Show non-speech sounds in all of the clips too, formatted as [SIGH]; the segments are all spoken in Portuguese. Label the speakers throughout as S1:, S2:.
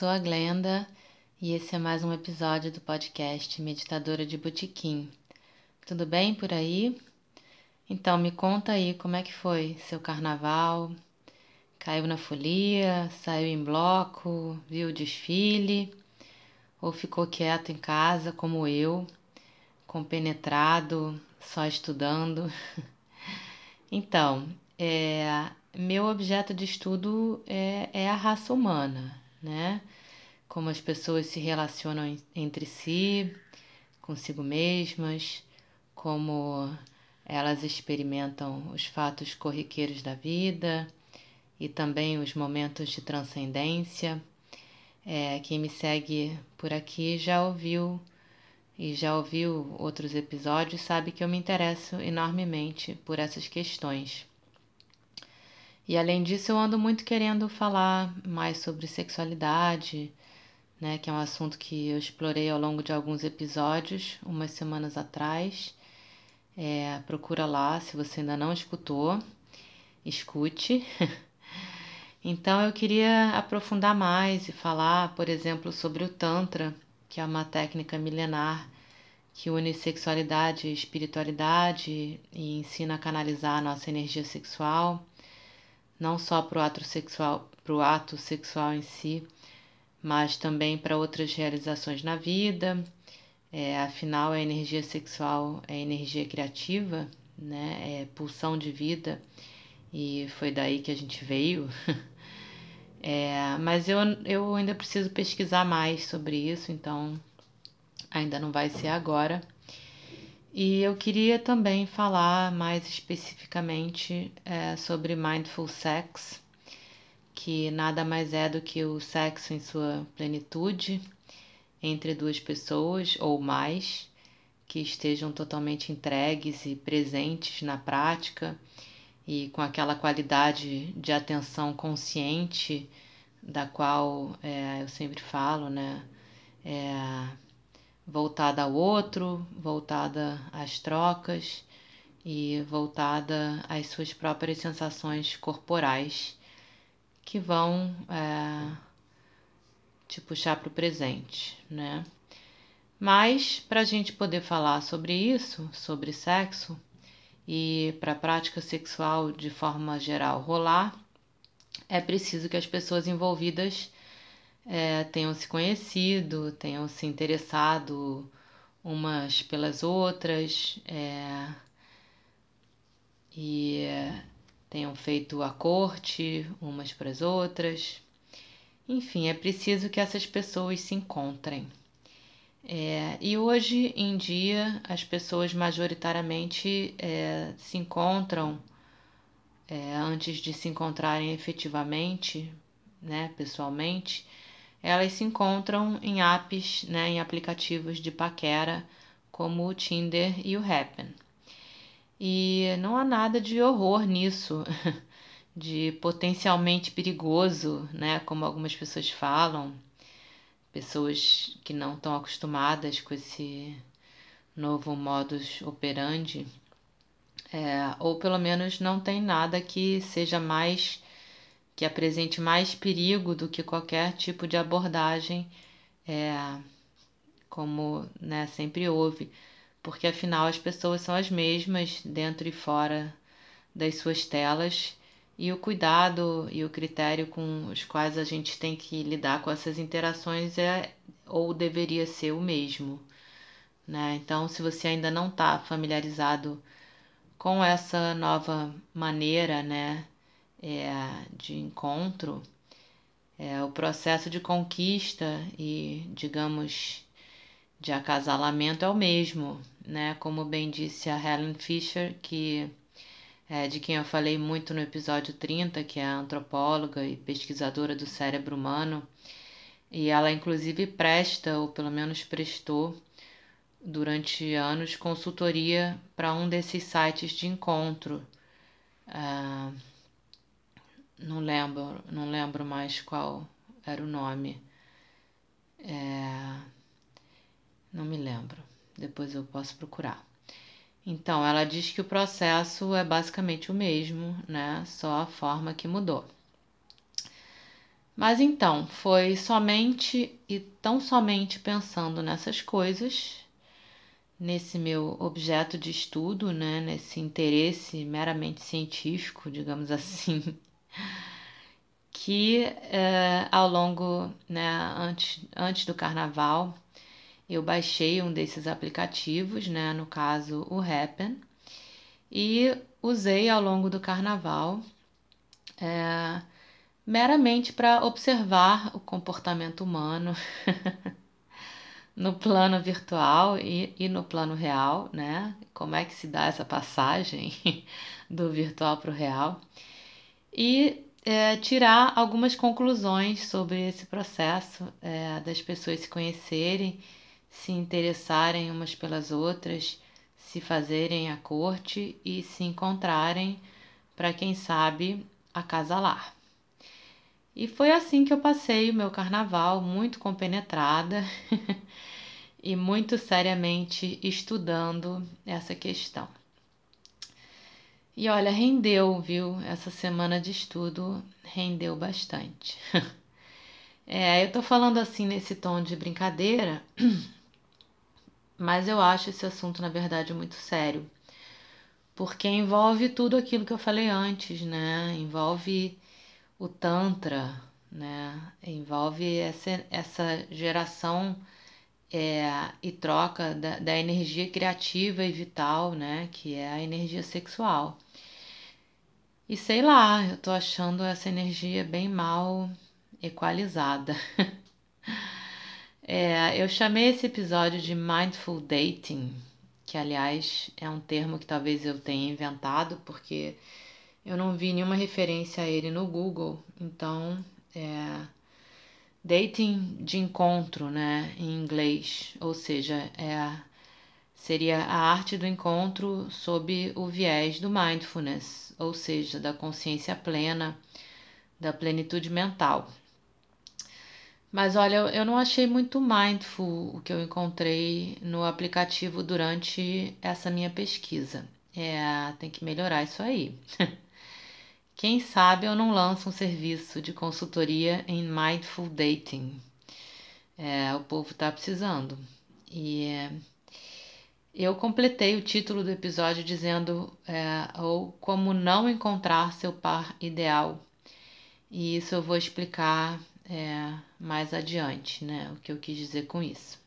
S1: sou a Glenda e esse é mais um episódio do podcast Meditadora de Botequim. Tudo bem por aí? Então me conta aí como é que foi seu carnaval? Caiu na folia, saiu em bloco, viu o desfile ou ficou quieto em casa como eu, compenetrado, só estudando? [LAUGHS] Então, é, meu objeto de estudo é, é a raça humana, né? Como as pessoas se relacionam en- entre si, consigo mesmas, como elas experimentam os fatos corriqueiros da vida e também os momentos de transcendência. É, quem me segue por aqui já ouviu e já ouviu outros episódios sabe que eu me interesso enormemente por essas questões. E além disso, eu ando muito querendo falar mais sobre sexualidade, né, que é um assunto que eu explorei ao longo de alguns episódios, umas semanas atrás. É, procura lá, se você ainda não escutou, escute. [LAUGHS] Então eu queria aprofundar mais e falar, por exemplo, sobre o Tantra, que é uma técnica milenar que une sexualidade e espiritualidade e ensina a canalizar a nossa energia sexual, não só para o ato sexual, pro ato sexual em si, mas também para outras realizações na vida. É, afinal, a energia sexual é energia criativa, né? É pulsão de vida e foi daí que a gente veio. [LAUGHS] É, mas eu, eu ainda preciso pesquisar mais sobre isso, então ainda não vai ser agora. E eu queria também falar mais especificamente é, sobre Mindful Sex, que nada mais é do que o sexo em sua plenitude entre duas pessoas ou mais que estejam totalmente entregues e presentes na prática e com aquela qualidade de atenção consciente da qual é, eu sempre falo, né? É, voltada ao outro, voltada às trocas e voltada às suas próprias sensações corporais que vão é, te puxar para o presente, né? Mas para a gente poder falar sobre isso, sobre sexo e para a prática sexual de forma geral rolar, é preciso que as pessoas envolvidas é, tenham se conhecido, tenham se interessado umas pelas outras é, e tenham feito a corte umas para as outras. Enfim, é preciso que essas pessoas se encontrem. É, e hoje em dia as pessoas majoritariamente é, se encontram é, antes de se encontrarem efetivamente, né, pessoalmente, elas se encontram em apps, né, em aplicativos de paquera como o Tinder e o Happn. E não há nada de horror nisso, [LAUGHS] de potencialmente perigoso, né, como algumas pessoas falam, pessoas que não estão acostumadas com esse novo modus operandi, é, ou pelo menos não tem nada que seja mais que apresente mais perigo do que qualquer tipo de abordagem, é, como né, sempre houve, porque afinal as pessoas são as mesmas dentro e fora das suas telas e o cuidado e o critério com os quais a gente tem que lidar com essas interações é ou deveria ser o mesmo. Né? Então, se você ainda não está familiarizado com essa nova maneira né, é, de encontro, É, o processo de conquista e, digamos, de acasalamento é o mesmo, né? Como bem disse a Helen Fisher, que é, de quem eu falei muito no episódio 30, que é antropóloga e pesquisadora do cérebro humano, e ela inclusive presta, ou pelo menos prestou, durante anos, consultoria para um desses sites de encontro. Uh, não lembro, não lembro mais qual era o nome. É, não me lembro. Depois eu posso procurar. Então, ela diz que o processo é basicamente o mesmo, né? Só a forma que mudou. Mas então, foi somente e tão somente pensando nessas coisas, nesse meu objeto de estudo, né? Nesse interesse meramente científico, digamos assim, [LAUGHS] que é, ao longo, né, antes, antes do carnaval, eu baixei um desses aplicativos, né, no caso o Happen, e usei ao longo do carnaval é, meramente para observar o comportamento humano [LAUGHS] no plano virtual e, e no plano real, né? Como é que se dá essa passagem [LAUGHS] do virtual para o real e é, tirar algumas conclusões sobre esse processo é, das pessoas se conhecerem se interessarem umas pelas outras, se fazerem a corte e se encontrarem para quem sabe acasalar. E foi assim que eu passei o meu carnaval, muito compenetrada [LAUGHS] e muito seriamente estudando essa questão. E olha, rendeu, viu? Essa semana de estudo rendeu bastante. [LAUGHS] é, eu tô falando assim nesse tom de brincadeira, [CLEARS THROAT] mas eu acho esse assunto, na verdade, muito sério. Porque envolve tudo aquilo que eu falei antes, né? Envolve o Tantra, né? Envolve essa, essa geração é, e troca da, da energia criativa e vital, né? Que é a energia sexual. E sei lá, eu tô achando essa energia bem mal equalizada. [LAUGHS] É, eu chamei esse episódio de Mindful Dating, que aliás é um termo que talvez eu tenha inventado, porque eu não vi nenhuma referência a ele no Google. Então, é, dating de encontro, né, em inglês, ou seja, é, seria a arte do encontro sob o viés do mindfulness, ou seja, da consciência plena, da plenitude mental. Mas olha, eu não achei muito mindful o que eu encontrei no aplicativo durante essa minha pesquisa. É, tem que melhorar isso aí. [LAUGHS] Quem sabe eu não lanço um serviço de consultoria em Mindful Dating. É, o povo tá precisando. E é, eu completei o título do episódio dizendo é, ou como não encontrar seu par ideal. E isso eu vou explicar é, mais adiante, né? O que eu quis dizer com isso.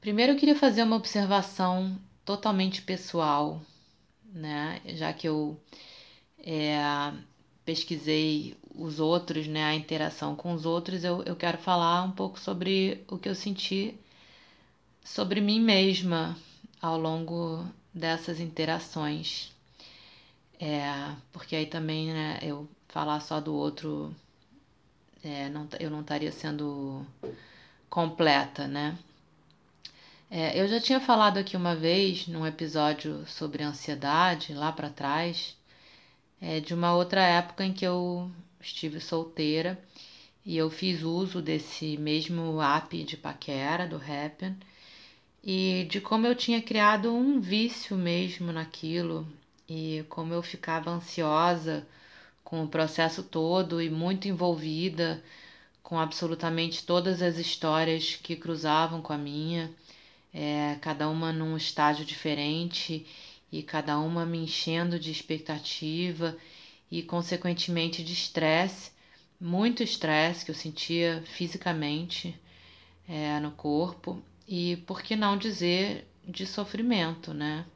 S1: Primeiro eu queria fazer uma observação totalmente pessoal, né? Já que eu é, pesquisei os outros, né? A interação com os outros, eu, eu quero falar um pouco sobre o que eu senti sobre mim mesma ao longo dessas interações. É, porque aí também, né, eu falar só do outro é, não, eu não estaria sendo completa, né? É, eu já tinha falado aqui uma vez, num episódio sobre ansiedade, lá para trás, é, de uma outra época em que eu estive solteira e eu fiz uso desse mesmo app de paquera, do Happn, e de como eu tinha criado um vício mesmo naquilo e como eu ficava ansiosa com o processo todo e muito envolvida com absolutamente todas as histórias que cruzavam com a minha, é, cada uma num estágio diferente e cada uma me enchendo de expectativa e, consequentemente, de estresse, muito estresse que eu sentia fisicamente é, no corpo e, por que não dizer, de sofrimento, né?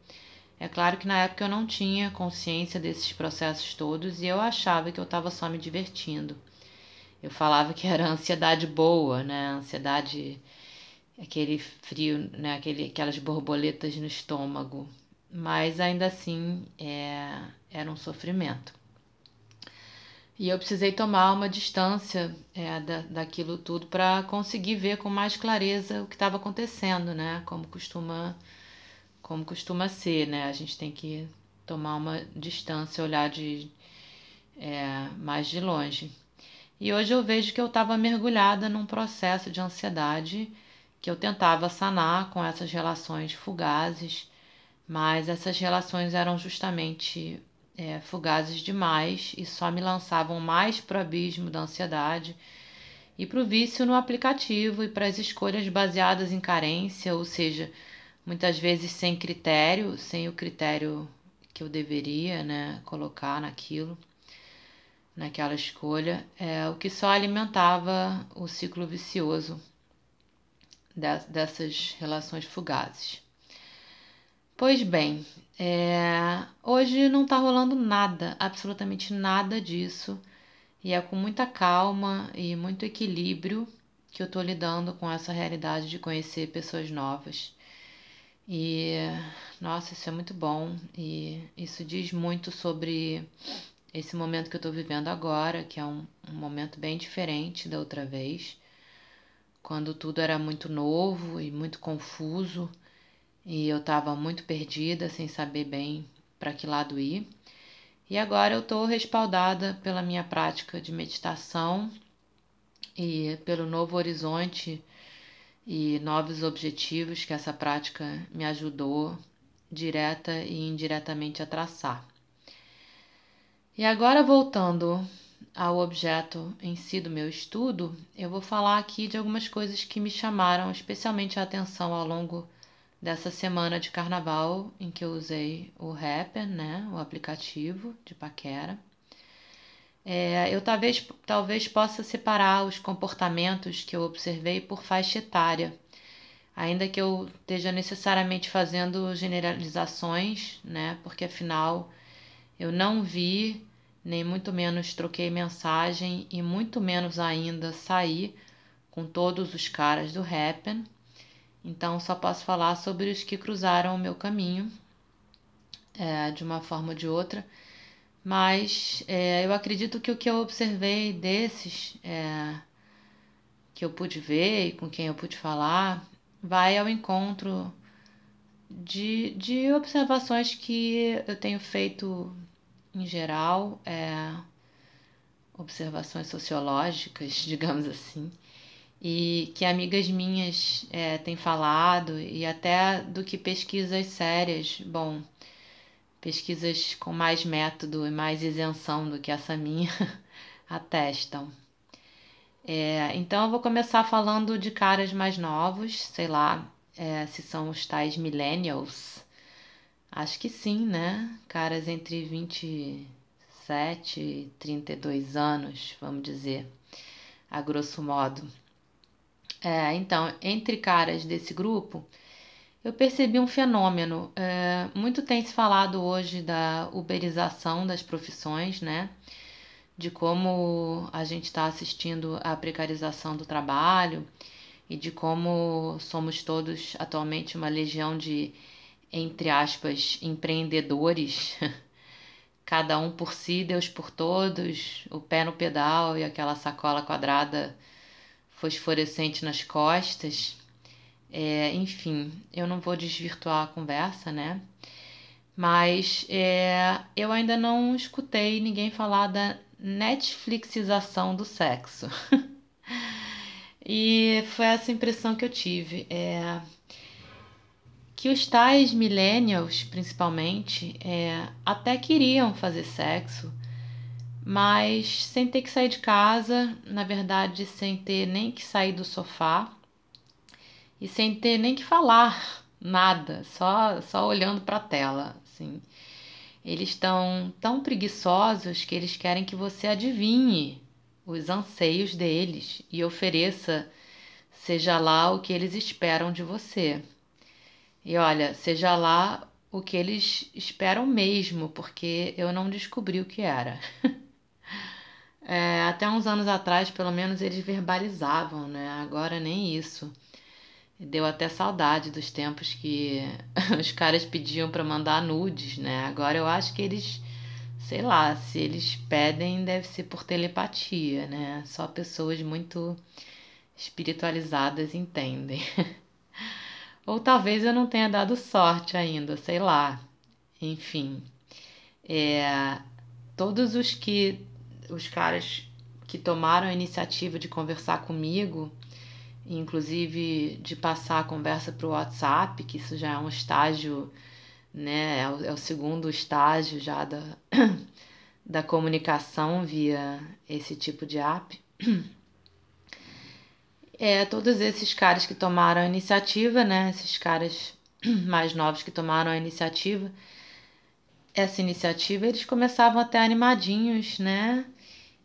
S1: É claro que na época eu não tinha consciência desses processos todos e eu achava que eu estava só me divertindo. eu falava que era ansiedade boa, né? Ansiedade, aquele frio, né? Aquele, aquelas borboletas no estômago. Mas ainda assim é, era um sofrimento. E eu precisei tomar uma distância é, da, daquilo tudo para conseguir ver com mais clareza o que estava acontecendo, né? Como costuma, como costuma ser, né? A gente tem que tomar uma distância, olhar de é, mais de longe. E hoje eu vejo que eu estava mergulhada num processo de ansiedade que eu tentava sanar com essas relações fugazes, mas essas relações eram justamente é, fugazes demais e só me lançavam mais para o abismo da ansiedade e para o vício no aplicativo e para as escolhas baseadas em carência, ou seja, muitas vezes sem critério, sem o critério que eu deveria né, colocar naquilo, naquela escolha, é, o que só alimentava o ciclo vicioso dessas relações fugazes. Pois bem, é, hoje não está rolando nada, absolutamente nada disso, e é com muita calma e muito equilíbrio que eu estou lidando com essa realidade de conhecer pessoas novas. E nossa, isso é muito bom e isso diz muito sobre esse momento que eu estou vivendo agora, que é um, um momento bem diferente da outra vez, quando tudo era muito novo e muito confuso e eu estava muito perdida, sem saber bem para que lado ir. E agora eu estou respaldada pela minha prática de meditação e pelo novo horizonte e novos objetivos que essa prática me ajudou direta e indiretamente a traçar. E agora voltando ao objeto em si do meu estudo, eu vou falar aqui de algumas coisas que me chamaram especialmente a atenção ao longo dessa semana de carnaval em que eu usei o Rapper, né, o aplicativo de paquera. É, eu talvez, talvez possa separar os comportamentos que eu observei por faixa etária, ainda que eu esteja necessariamente fazendo generalizações, né, porque afinal eu não vi, nem muito menos troquei mensagem e muito menos ainda saí com todos os caras do Happen então, só posso falar sobre os que cruzaram o meu caminho é, de uma forma ou de outra. Mas é, eu acredito que o que eu observei desses é, que eu pude ver e com quem eu pude falar vai ao encontro de, de observações que eu tenho feito em geral, é, observações sociológicas, [LAUGHS] digamos assim, e que amigas minhas é, têm falado, e até do que pesquisas sérias, bom, pesquisas com mais método e mais isenção do que essa minha [LAUGHS] atestam. É, então eu vou começar falando de caras mais novos, sei lá é, se são os tais millennials. Acho que sim, né? Caras entre 27 e 32 anos, vamos dizer, a grosso modo. É, então, entre caras desse grupo, eu percebi um fenômeno. É, muito tem se falado hoje da uberização das profissões, né? De como a gente está assistindo à precarização do trabalho e de como somos todos atualmente uma legião de, entre aspas, empreendedores. [LAUGHS] Cada um por si, Deus por todos, o pé no pedal e aquela sacola quadrada fosforescente nas costas. É, enfim, eu não vou desvirtuar a conversa, né? Mas é, eu ainda não escutei ninguém falar da Netflixização do sexo. [LAUGHS] e foi essa impressão que eu tive. É, que os tais millennials, principalmente, é, até queriam fazer sexo, mas sem ter que sair de casa, na verdade, sem ter nem que sair do sofá e sem ter nem que falar nada, só só olhando para a tela, assim. Eles estão tão preguiçosos que eles querem que você adivinhe os anseios deles e ofereça seja lá o que eles esperam de você. E olha, seja lá o que eles esperam mesmo, porque eu não descobri o que era. [LAUGHS] É, até uns anos atrás, pelo menos, eles verbalizavam, né? Agora nem isso. Deu até saudade dos tempos que [LAUGHS] os caras pediam para mandar nudes, né? Agora eu acho que eles, sei lá, se eles pedem, deve ser por telepatia, né? Só pessoas muito espiritualizadas entendem. [LAUGHS] Ou talvez eu não tenha dado sorte ainda, sei lá. Enfim, é, todos os que os caras que tomaram a iniciativa de conversar comigo, inclusive de passar a conversa para o WhatsApp, que isso já é um estágio, né? É o, é o segundo estágio já da, [COUGHS] da comunicação via esse tipo de app. [COUGHS] É, todos esses caras que tomaram a iniciativa, né? Esses caras [COUGHS] mais novos que tomaram a iniciativa, essa iniciativa, eles começavam até animadinhos, né?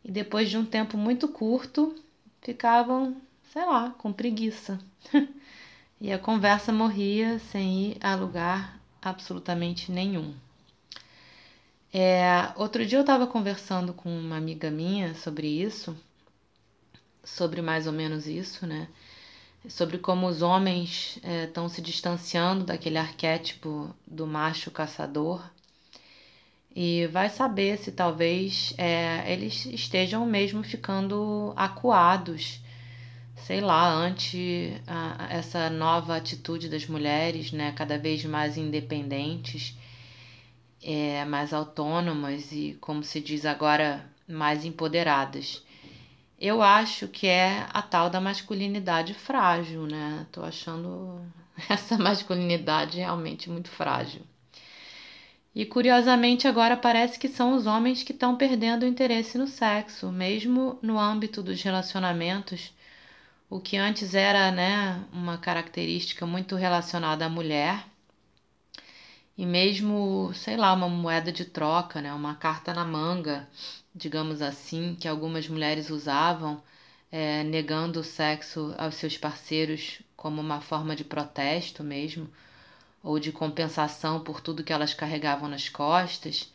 S1: E depois de um tempo muito curto, ficavam, sei lá, com preguiça. [LAUGHS] e a conversa morria sem ir a lugar absolutamente nenhum. É, outro dia eu estava conversando com uma amiga minha sobre isso sobre mais ou menos isso, né? Sobre como os homens estão é, se distanciando daquele arquétipo do macho caçador. E vai saber se talvez é, eles estejam mesmo ficando acuados, sei lá, ante a, essa nova atitude das mulheres, né? Cada vez mais independentes, é, mais autônomas e, como se diz agora, mais empoderadas. Eu acho que é a tal da masculinidade frágil, né? Tô achando [LAUGHS] essa masculinidade realmente muito frágil. E curiosamente agora parece que são os homens que estão perdendo o interesse no sexo, mesmo no âmbito dos relacionamentos, o que antes era, né, uma característica muito relacionada à mulher. E mesmo, sei lá, uma moeda de troca, né, uma carta na manga digamos assim, que algumas mulheres usavam, é, negando o sexo aos seus parceiros como uma forma de protesto mesmo, ou de compensação por tudo que elas carregavam nas costas,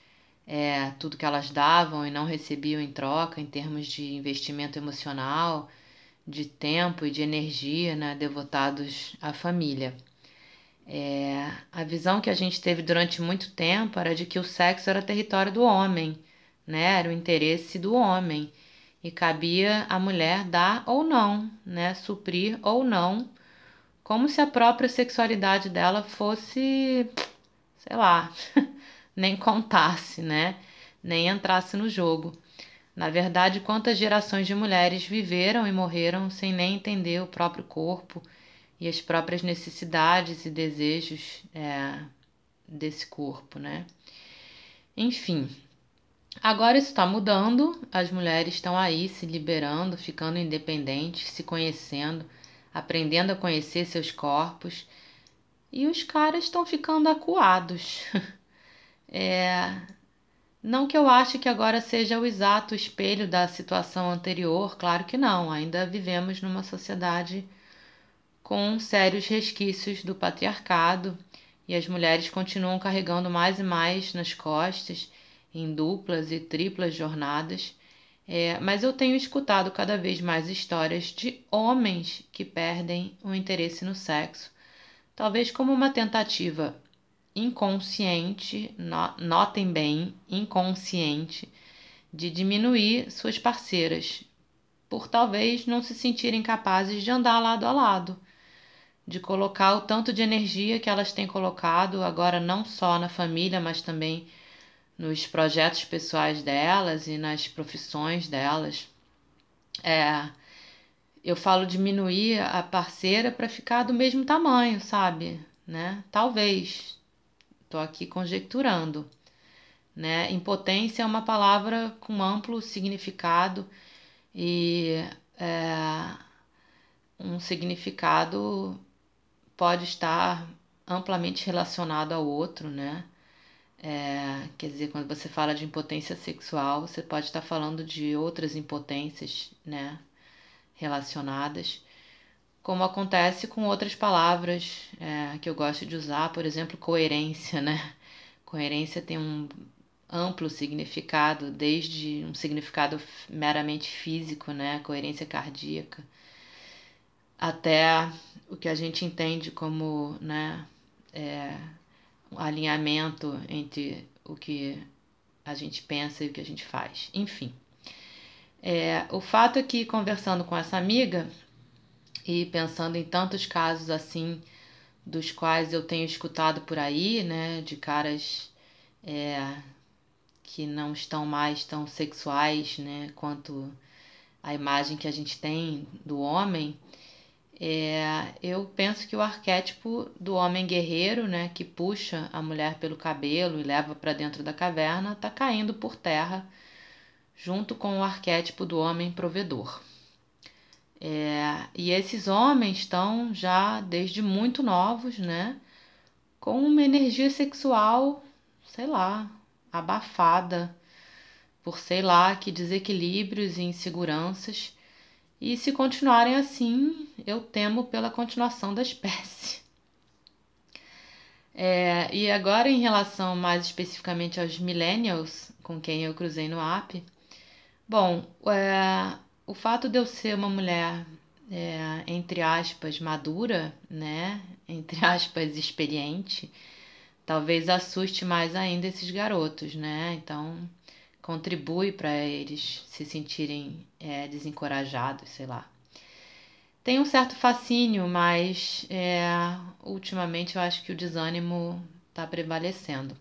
S1: é, tudo que elas davam e não recebiam em troca em termos de investimento emocional, de tempo e de energia né, devotados à família. É, a visão que a gente teve durante muito tempo era de que o sexo era território do homem né? Era o interesse do homem e cabia à mulher dar ou não, né? Suprir ou não, como se a própria sexualidade dela fosse, sei lá, [LAUGHS] nem contasse, né? Nem entrasse no jogo. Na verdade, quantas gerações de mulheres viveram e morreram sem nem entender o próprio corpo e as próprias necessidades e desejos é, desse corpo, né? Enfim, Agora isso está mudando, as mulheres estão aí se liberando, ficando independentes, se conhecendo, aprendendo a conhecer seus corpos e os caras estão ficando acuados. [LAUGHS] é... Não que eu ache que agora seja o exato espelho da situação anterior, claro que não, ainda vivemos numa sociedade com sérios resquícios do patriarcado e as mulheres continuam carregando mais e mais nas costas em duplas e triplas jornadas, é, mas eu tenho escutado cada vez mais histórias de homens que perdem o interesse no sexo, talvez como uma tentativa inconsciente, notem bem, inconsciente, de diminuir suas parceiras, por talvez não se sentirem capazes de andar lado a lado, de colocar o tanto de energia que elas têm colocado agora não só na família, mas também nos projetos pessoais delas e nas profissões delas. É, eu falo diminuir a parceira para ficar do mesmo tamanho, sabe? Né? Talvez. Estou aqui conjecturando. Né? Impotência é uma palavra com amplo significado e é, um significado pode estar amplamente relacionado ao outro, né? É, quer dizer, quando você fala de impotência sexual, você pode estar falando de outras impotências, né, relacionadas, como acontece com outras palavras é, que eu gosto de usar, por exemplo, coerência, né? Coerência tem um, amplo significado, desde um significado meramente físico, né, coerência cardíaca, até o que a gente entende como, né, é, um alinhamento entre o que a gente pensa e o que a gente faz. Enfim, é, o fato é que conversando com essa amiga e pensando em tantos casos assim, dos quais eu tenho escutado por aí, né, de caras é, que não estão mais tão sexuais, né, quanto a imagem que a gente tem do homem, é, eu penso que o arquétipo do homem guerreiro, né, que puxa a mulher pelo cabelo e leva para dentro da caverna, está caindo por terra, junto com o arquétipo do homem provedor. É, e esses homens estão já desde muito novos, né, com uma energia sexual, sei lá, abafada por sei lá que desequilíbrios e inseguranças. E se continuarem assim, eu temo pela continuação da espécie. É, e agora, em relação mais especificamente aos millennials com quem eu cruzei no app, bom, é, o fato de eu ser uma mulher, é, entre aspas, madura, né, [LAUGHS] entre aspas, experiente, talvez assuste mais ainda esses garotos, né? Então contribui para eles se sentirem é, desencorajados, sei lá. Tem um certo fascínio, mas é, ultimamente eu acho que o desânimo está prevalecendo.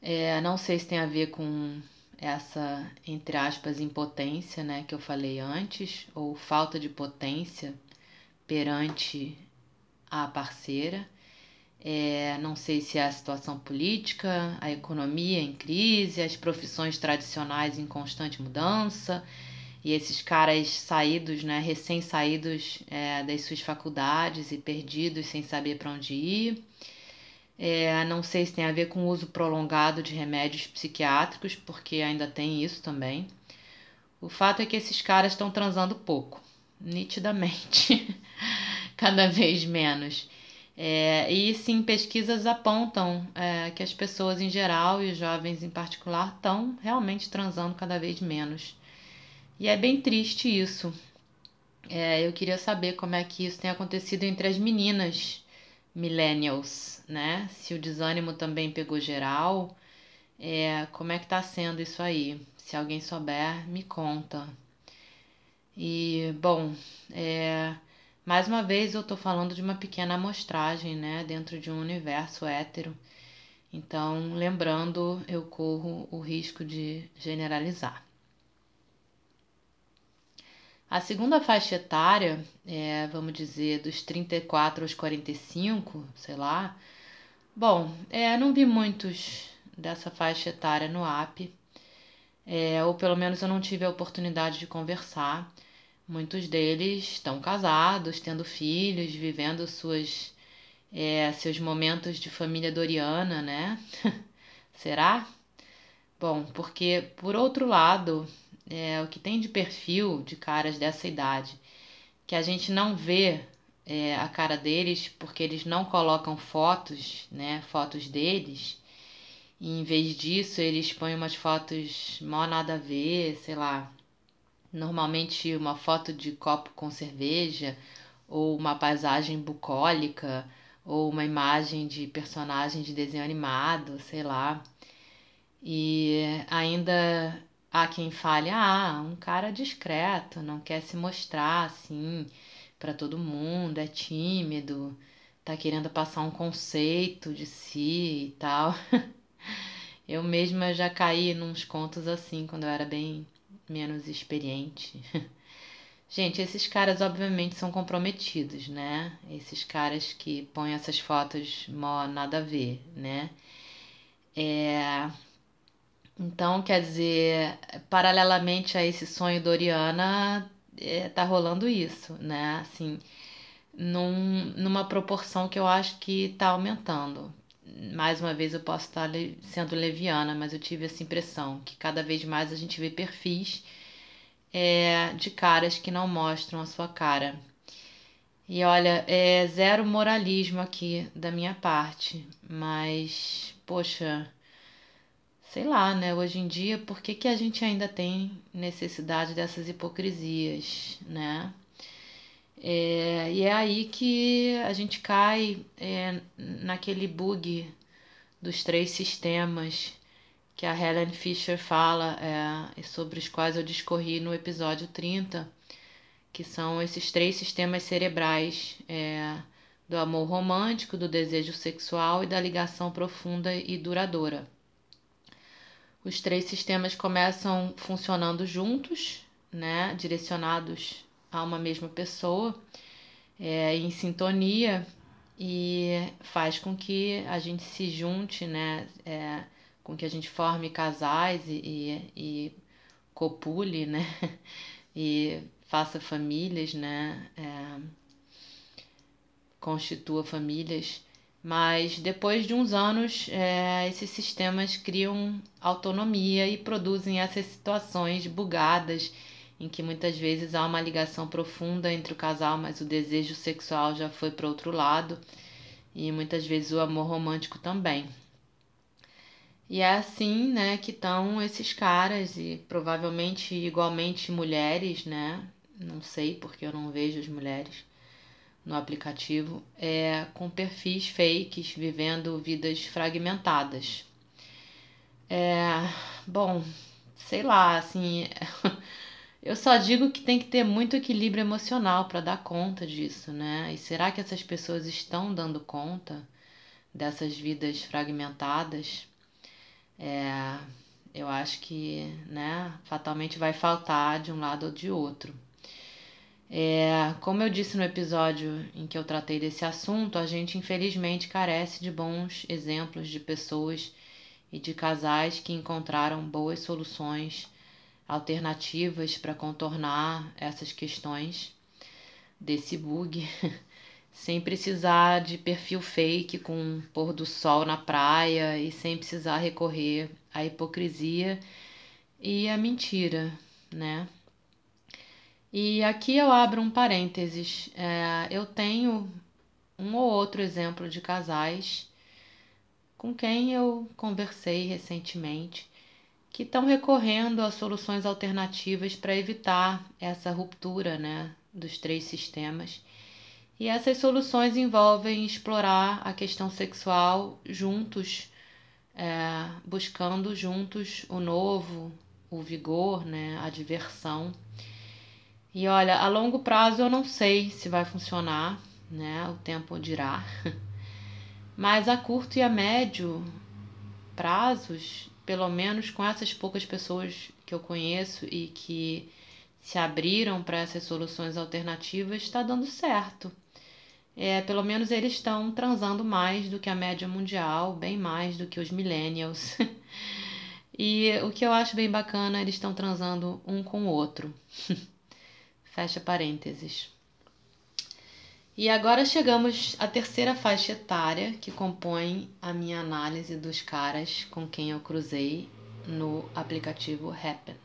S1: É, não sei se tem a ver com essa, entre aspas, impotência, né, que eu falei antes, ou falta de potência perante a parceira. É, não sei se é a situação política, a economia em crise, as profissões tradicionais em constante mudança e esses caras saídos, né, recém-saídos é, das suas faculdades e perdidos sem saber para onde ir. É, não sei se tem a ver com o uso prolongado de remédios psiquiátricos, porque ainda tem isso também. O fato é que esses caras estão transando pouco, nitidamente, [LAUGHS] cada vez menos. É, e sim, pesquisas apontam é, que as pessoas em geral e os jovens em particular estão realmente transando cada vez menos. E é bem triste isso. É, eu queria saber como é que isso tem acontecido entre as meninas millennials, né? Se o desânimo também pegou geral, é, como é que tá sendo isso aí? Se alguém souber, me conta. E, bom, é, mais uma vez eu estou falando de uma pequena amostragem, né, dentro de um universo hétero. Então, lembrando, eu corro o risco de generalizar. A segunda faixa etária, é, vamos dizer, dos 34 aos 45, sei lá. Bom, é, não vi muitos dessa faixa etária no app, é, ou pelo menos eu não tive a oportunidade de conversar. Muitos deles estão casados, tendo filhos, vivendo suas, é, seus momentos de família doriana, né? [LAUGHS] Será? Bom, porque por outro lado, é, o que tem de perfil de caras dessa idade, que a gente não vê é, a cara deles porque eles não colocam fotos, né? Fotos deles. E em vez disso, eles põem umas fotos mal nada a ver, sei lá, normalmente uma foto de copo com cerveja, ou uma paisagem bucólica, ou uma imagem de personagem de desenho animado, sei lá. E ainda há quem fale: ah, um cara discreto, não quer se mostrar assim para todo mundo, é tímido, tá querendo passar um conceito de si e tal. [LAUGHS] Eu mesma já caí nos contos assim quando eu era bem menos experiente. [LAUGHS] Gente, esses caras obviamente são comprometidos, né? Esses caras que põem essas fotos mó nada a ver, né? É... Então, quer dizer, paralelamente a esse sonho Doriana, é, tá rolando isso, né? Assim, num, numa proporção que eu acho que tá aumentando mais uma vez eu posso estar sendo leviana, mas eu tive essa impressão que cada vez mais a gente vê perfis é, de caras que não mostram a sua cara. E olha, é zero moralismo aqui da minha parte, mas poxa, sei lá, né? Hoje em dia, por que, que a gente ainda tem necessidade dessas hipocrisias, né? É, e é aí que a gente cai é, naquele bug dos três sistemas que a Helen Fisher fala é, sobre os quais eu discorri no episódio 30, que são esses três sistemas cerebrais é, do amor romântico, do desejo sexual e da ligação profunda e duradoura. Os três sistemas começam funcionando juntos, né, direcionados a uma mesma pessoa, é, em sintonia e faz com que a gente se junte, né, é, com que a gente forme casais e, e, e copule, né, [LAUGHS] e faça famílias, né, é, constitua famílias. Mas depois de uns anos, é, esses sistemas criam autonomia e produzem essas situações bugadas em que muitas vezes há uma ligação profunda entre o casal, mas o desejo sexual já foi para outro lado, e muitas vezes o amor romântico também. E é assim, né, que estão esses caras e provavelmente igualmente mulheres, né? Não sei porque eu não vejo as mulheres no aplicativo, é com perfis fakes, vivendo vidas fragmentadas. É, bom, sei lá, assim, [LAUGHS] Eu só digo que tem que ter muito equilíbrio emocional para dar conta disso, né? E será que essas pessoas estão dando conta dessas vidas fragmentadas? É, eu acho que, né, fatalmente vai faltar de um lado ou de outro. É, como eu disse no episódio em que eu tratei desse assunto, a gente infelizmente carece de bons exemplos de pessoas e de casais que encontraram boas soluções alternativas para contornar essas questões desse bug, [LAUGHS] sem precisar de perfil fake com pôr do sol na praia e sem precisar recorrer à hipocrisia e à mentira, né? E aqui eu abro um parênteses. É, eu tenho um ou outro exemplo de casais com quem eu conversei recentemente que estão recorrendo a soluções alternativas para evitar essa ruptura né, dos três sistemas. E essas soluções envolvem explorar a questão sexual juntos, é, buscando juntos o novo, o vigor, né, a diversão. E olha, a longo prazo eu não sei se vai funcionar, né? O tempo dirá. [LAUGHS] Mas a curto e a médio prazos pelo menos com essas poucas pessoas que eu conheço e que se abriram para essas soluções alternativas, está dando certo. É, pelo menos eles estão transando mais do que a média mundial, bem mais do que os millennials. [LAUGHS] e o que eu acho bem bacana, eles estão transando um com o outro. [LAUGHS] Fecha parênteses. E agora chegamos à terceira faixa etária que compõe a minha análise dos caras com quem eu cruzei no aplicativo Happen.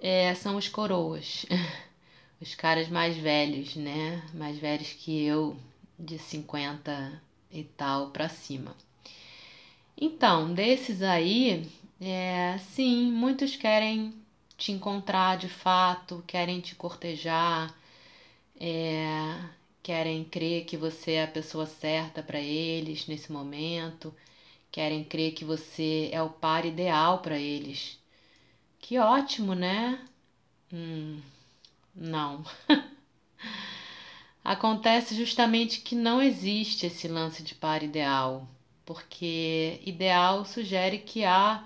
S1: É, são os coroas, [LAUGHS] os caras mais velhos, né? Mais velhos que eu, de 50 e tal para cima. Então, desses aí, é, sim, muitos querem te encontrar de fato, querem te cortejar, é, querem crer que você é a pessoa certa para eles nesse momento, querem crer que você é o par ideal para eles. Que ótimo, né? Hum, não. [LAUGHS] Acontece justamente que não existe esse lance de par ideal, porque ideal sugere que há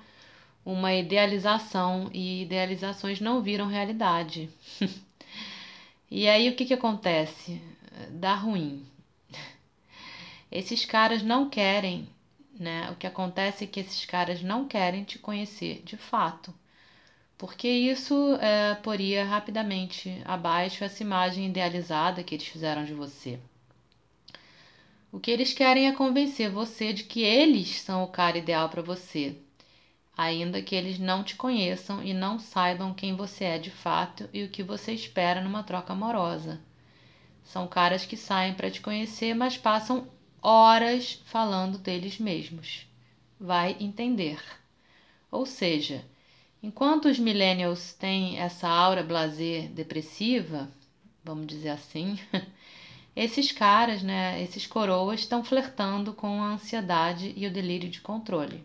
S1: uma idealização e idealizações não viram realidade. [LAUGHS] e aí o que, que acontece? dá ruim. Esses caras não querem, né? O que acontece é que esses caras não querem te conhecer de fato, porque isso é, poria rapidamente abaixo essa imagem idealizada que eles fizeram de você. O que eles querem é convencer você de que eles são o cara ideal para você, ainda que eles não te conheçam e não saibam quem você é de fato e o que você espera numa troca amorosa. São caras que saem para te conhecer, mas passam horas falando deles mesmos. Vai entender. Ou seja, enquanto os millennials têm essa aura blazer depressiva, vamos dizer assim, [LAUGHS] esses caras, né, esses coroas estão flertando com a ansiedade e o delírio de controle.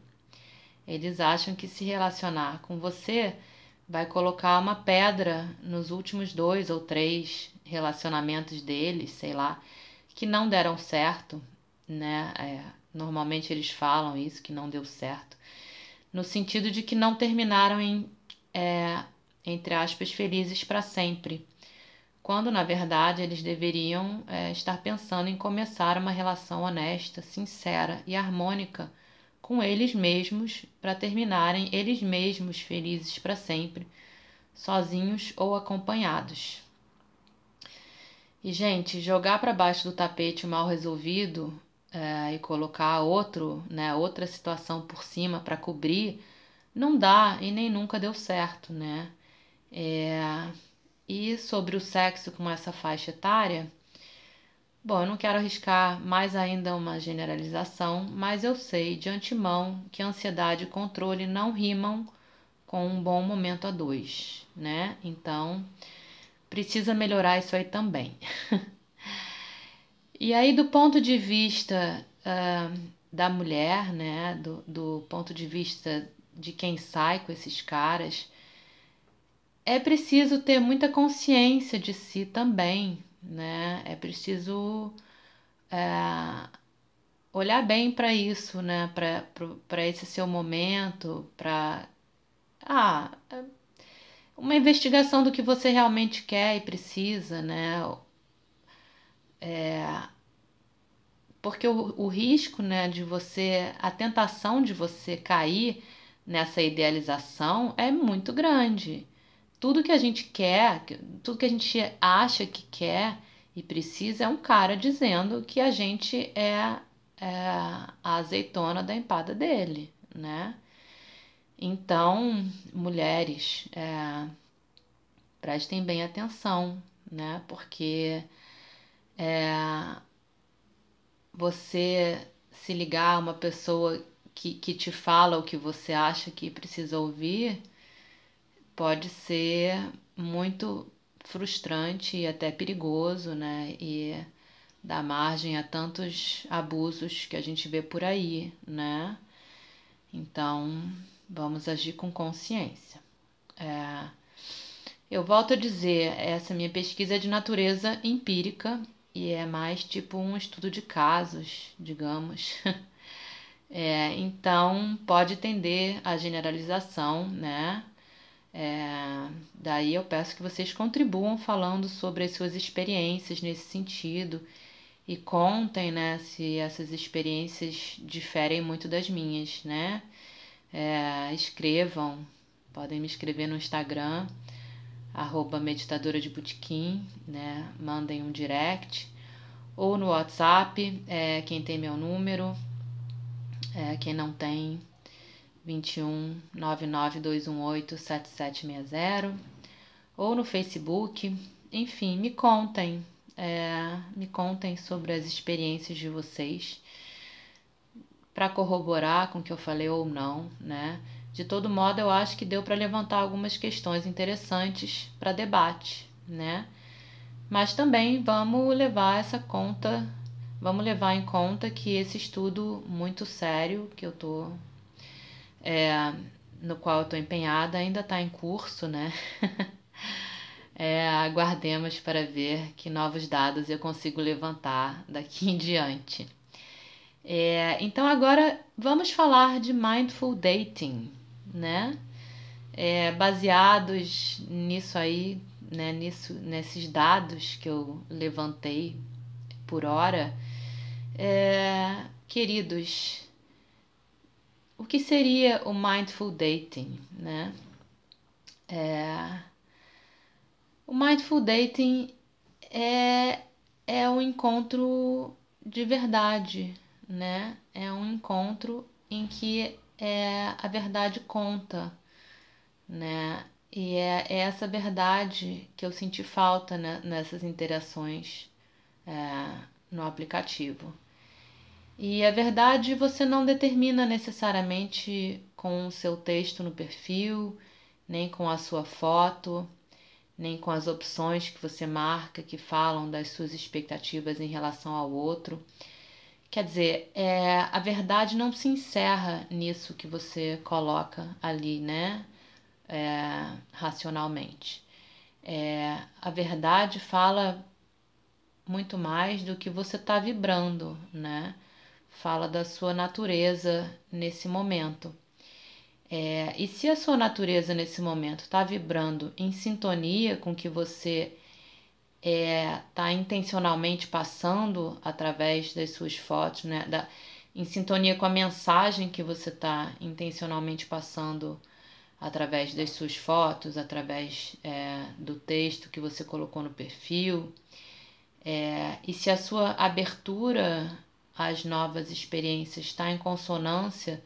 S1: Eles acham que se relacionar com você vai colocar uma pedra nos últimos dois ou três relacionamentos deles, sei lá, que não deram certo, né? É, normalmente eles falam isso, que não deu certo, no sentido de que não terminaram em, é, entre aspas, felizes para sempre quando na verdade eles deveriam é, estar pensando em começar uma relação honesta, sincera e harmônica com eles mesmos para terminarem eles mesmos felizes para sempre, sozinhos ou acompanhados. E, gente, jogar para baixo do tapete mal resolvido é, e colocar outro, né, outra situação por cima para cobrir, não dá e nem nunca deu certo, né? É, e sobre o sexo com essa faixa etária, bom, eu não quero arriscar mais ainda uma generalização, mas eu sei de antemão que ansiedade e controle não rimam com um bom momento a dois, né? Então, precisa melhorar isso aí também. [LAUGHS] e aí, do ponto de vista uh, da mulher, né? Do, do ponto de vista de quem sai com esses caras, é preciso ter muita consciência de si também, né? É preciso é, olhar bem para isso, né? Para esse seu momento, para ah, é uma investigação do que você realmente quer e precisa, né? É, porque o, o risco, né, de você, a tentação de você cair nessa idealização é muito grande tudo que a gente quer, tudo que a gente acha que quer e precisa é um cara dizendo que a gente é, é a azeitona da empada dele, né? Então, mulheres, é, prestem bem atenção, né? Porque é, você se ligar a uma pessoa que, que te fala o que você acha que precisa ouvir pode ser muito frustrante e até perigoso, né? E dá margem a tantos abusos que a gente vê por aí, né? Então, vamos agir com consciência. É, eu volto a dizer, essa minha pesquisa é de natureza empírica e é mais tipo um estudo de casos, digamos. [LAUGHS] É, então, pode tender à generalização, né? É, daí eu peço que vocês contribuam falando sobre as suas experiências nesse sentido e contem, né, se essas experiências diferem muito das minhas, né? É, escrevam, podem me escrever no Instagram, arroba meditadora de botequim, né? Mandem um direct ou no WhatsApp, é, quem tem meu número, é, quem não tem, 21 99218 7760 ou no Facebook. Enfim, me contem, é, me contem sobre as experiências de vocês para corroborar com o que eu falei ou não, né? De todo modo, eu acho que deu para levantar algumas questões interessantes para debate, né? Mas também vamos levar essa conta, vamos levar em conta que esse estudo muito sério que eu tô é, no qual eu estou empenhada, ainda está em curso, né? [LAUGHS] é, aguardemos para ver que novos dados eu consigo levantar daqui em diante. É, então agora vamos falar de mindful dating, né? É, baseados nisso aí, né, nisso, nesses dados que eu levantei por hora, é, queridos, o que seria o mindful dating, né? É, o mindful dating é, é um encontro de verdade, né? É um encontro em que é, a verdade conta, né? E é, é essa verdade que eu senti falta né, nessas interações é, no aplicativo. E a verdade você não determina necessariamente com o seu texto no perfil, nem com a sua foto, nem com as opções que você marca que falam das suas expectativas em relação ao outro. Quer dizer, é, a verdade não se encerra nisso que você coloca ali, né? É, racionalmente. É, a verdade fala muito mais do que você está vibrando, né? Fala da sua natureza nesse momento. É, e se a sua natureza nesse momento está vibrando em sintonia com o que você está é, tá intencionalmente passando através das suas fotos, né? Da, em sintonia com a mensagem que você está intencionalmente passando através das suas fotos, através é, do texto que você colocou no perfil. É, e se a sua abertura às novas experiências está em consonância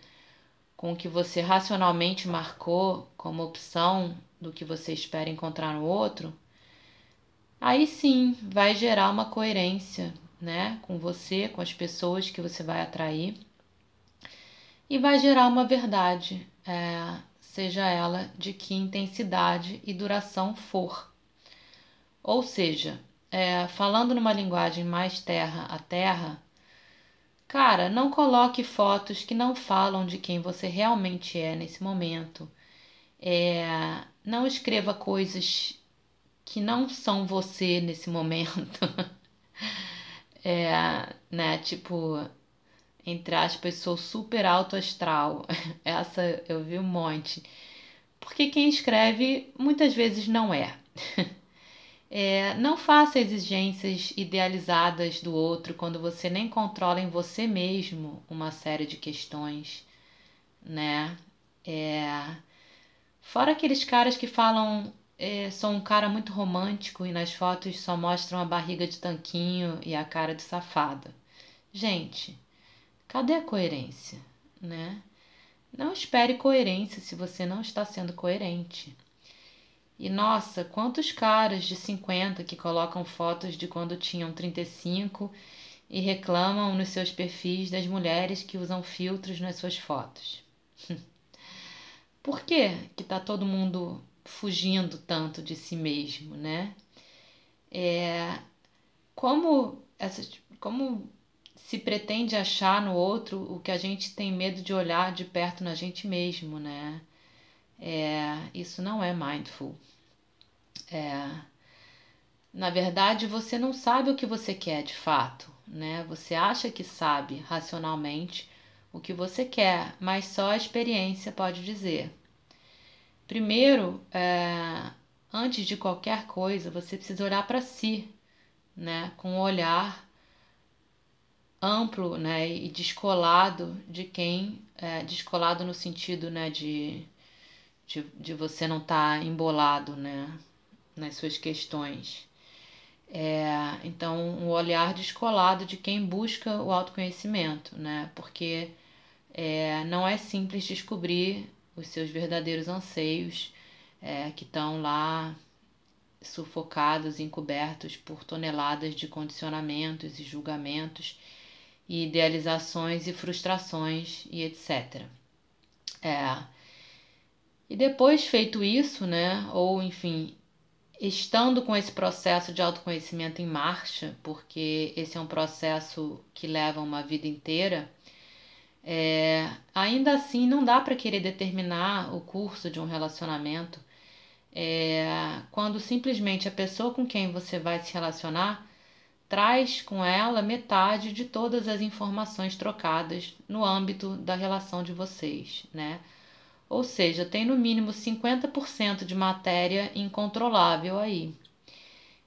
S1: com o que você racionalmente marcou como opção do que você espera encontrar no outro, aí sim vai gerar uma coerência, né, com você, com as pessoas que você vai atrair e vai gerar uma verdade, é, seja ela de que intensidade e duração for. Ou seja, é, falando numa linguagem mais terra a terra, Cara, não coloque fotos que não falam de quem você realmente é nesse momento. É, não escreva coisas que não são você nesse momento. [LAUGHS] é, né, tipo, entre aspas, sou super alto astral. [LAUGHS] Essa eu vi um monte. Porque quem escreve muitas vezes não é. [LAUGHS] É, não faça exigências idealizadas do outro quando você nem controla em você mesmo uma série de questões, né? É, fora aqueles caras que falam é, sou um cara muito romântico e nas fotos só mostram a barriga de tanquinho e a cara de safada. Gente, cadê a coerência, né? Não espere coerência se você não está sendo coerente. E nossa, quantos caras de 50 que colocam fotos de quando tinham 35 e reclamam nos seus perfis das mulheres que usam filtros nas suas fotos. [LAUGHS] Por que que tá todo mundo fugindo tanto de si mesmo, né? É, como essas, como se pretende achar no outro o que a gente tem medo de olhar de perto na gente mesmo, né? É, isso não é mindful. É, na verdade, você não sabe o que você quer de fato, né? Você acha que sabe racionalmente o que você quer, mas só a experiência pode dizer. Primeiro, é, antes de qualquer coisa, você precisa olhar para si, né? Com um olhar amplo, né? E descolado de quem, é, descolado no sentido, né? De de, de você não estar tá embolado né, nas suas questões. É, então, um olhar descolado de quem busca o autoconhecimento, né? Porque é, não é simples descobrir os seus verdadeiros anseios é, que estão lá sufocados, encobertos por toneladas de condicionamentos e julgamentos e idealizações e frustrações e etc. É, e depois feito isso, né, ou enfim, estando com esse processo de autoconhecimento em marcha, porque esse é um processo que leva uma vida inteira, é, ainda assim não dá para querer determinar o curso de um relacionamento é, quando simplesmente a pessoa com quem você vai se relacionar traz com ela metade de todas as informações trocadas no âmbito da relação de vocês, né? Ou seja, tem no mínimo 50% de matéria incontrolável aí.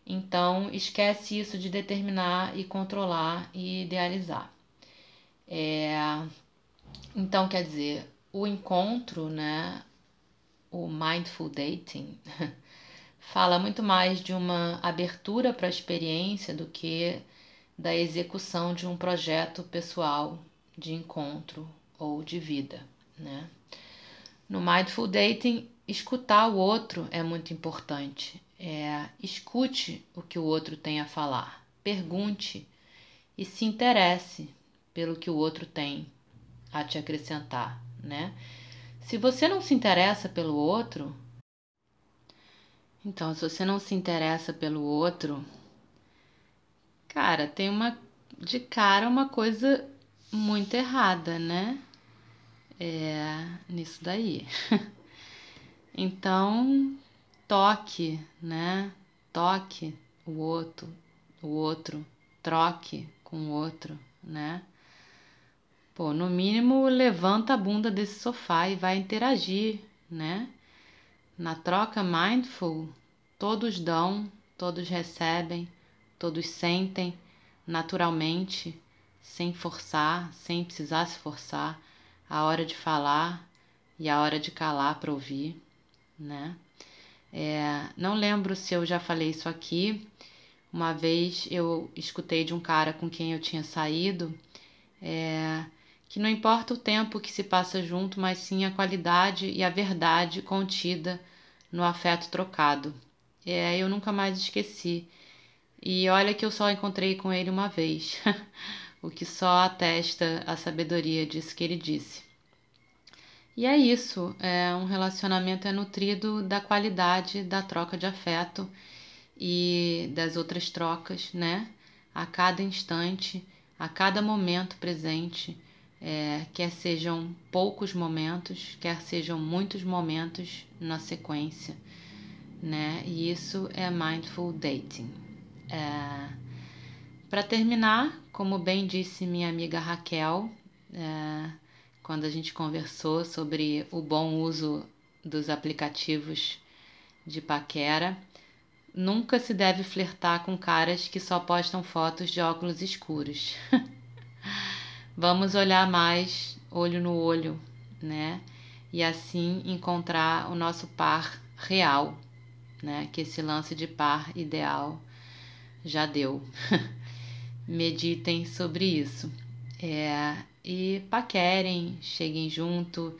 S1: Então, esquece isso de determinar e controlar e idealizar. É, então, quer dizer, o encontro, né, o mindful dating, [LAUGHS] fala muito mais de uma abertura para a experiência do que da execução de um projeto pessoal de encontro ou de vida, né? No Mindful Dating, escutar o outro é muito importante. É, escute o que o outro tem a falar, pergunte e se interesse pelo que o outro tem a te acrescentar, né? Se você não se interessa pelo outro, então se você não se interessa pelo outro, cara, tem uma de cara uma coisa muito errada, né? É, nisso daí. [LAUGHS] então, toque, né? Toque o outro, o outro, troque com o outro, né? Pô, no mínimo levanta a bunda desse sofá e vai interagir, né? Na troca mindful, todos dão, todos recebem, todos sentem naturalmente, sem forçar, sem precisar se forçar, a hora de falar e a hora de calar para ouvir, né? É, não lembro se eu já falei isso aqui. Uma vez eu escutei de um cara com quem eu tinha saído é, que não importa o tempo que se passa junto, mas sim a qualidade e a verdade contida no afeto trocado. É, eu nunca mais esqueci. E olha que eu só encontrei com ele uma vez, [LAUGHS] o que só atesta a sabedoria disso que ele disse. E é isso, é, um relacionamento é nutrido da qualidade da troca de afeto e das outras trocas, né? A cada instante, a cada momento presente, é, quer sejam poucos momentos, quer sejam muitos momentos na sequência, né? E isso é mindful dating. É, Para terminar, como bem disse minha amiga Raquel, é, quando a gente conversou sobre o bom uso dos aplicativos de paquera. Nunca se deve flertar com caras que só postam fotos de óculos escuros. [LAUGHS] Vamos olhar mais olho no olho, né? E assim encontrar o nosso par real, né? Que esse lance de par ideal já deu. [LAUGHS] Meditem sobre isso. É, e paquerem, cheguem junto,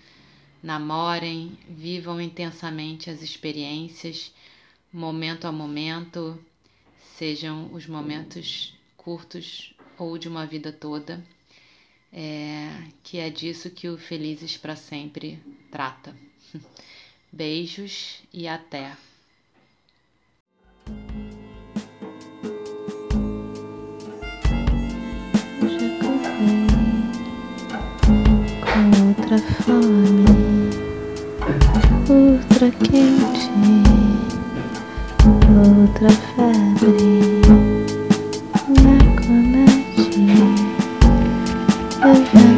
S1: namorem, vivam intensamente as experiências, momento a momento, sejam os momentos curtos ou de uma vida toda, é, que é disso que o Felizes para Sempre trata. [LAUGHS] Beijos e até!
S2: Outra fome, outra quente, outra febre. Me acomete, eu já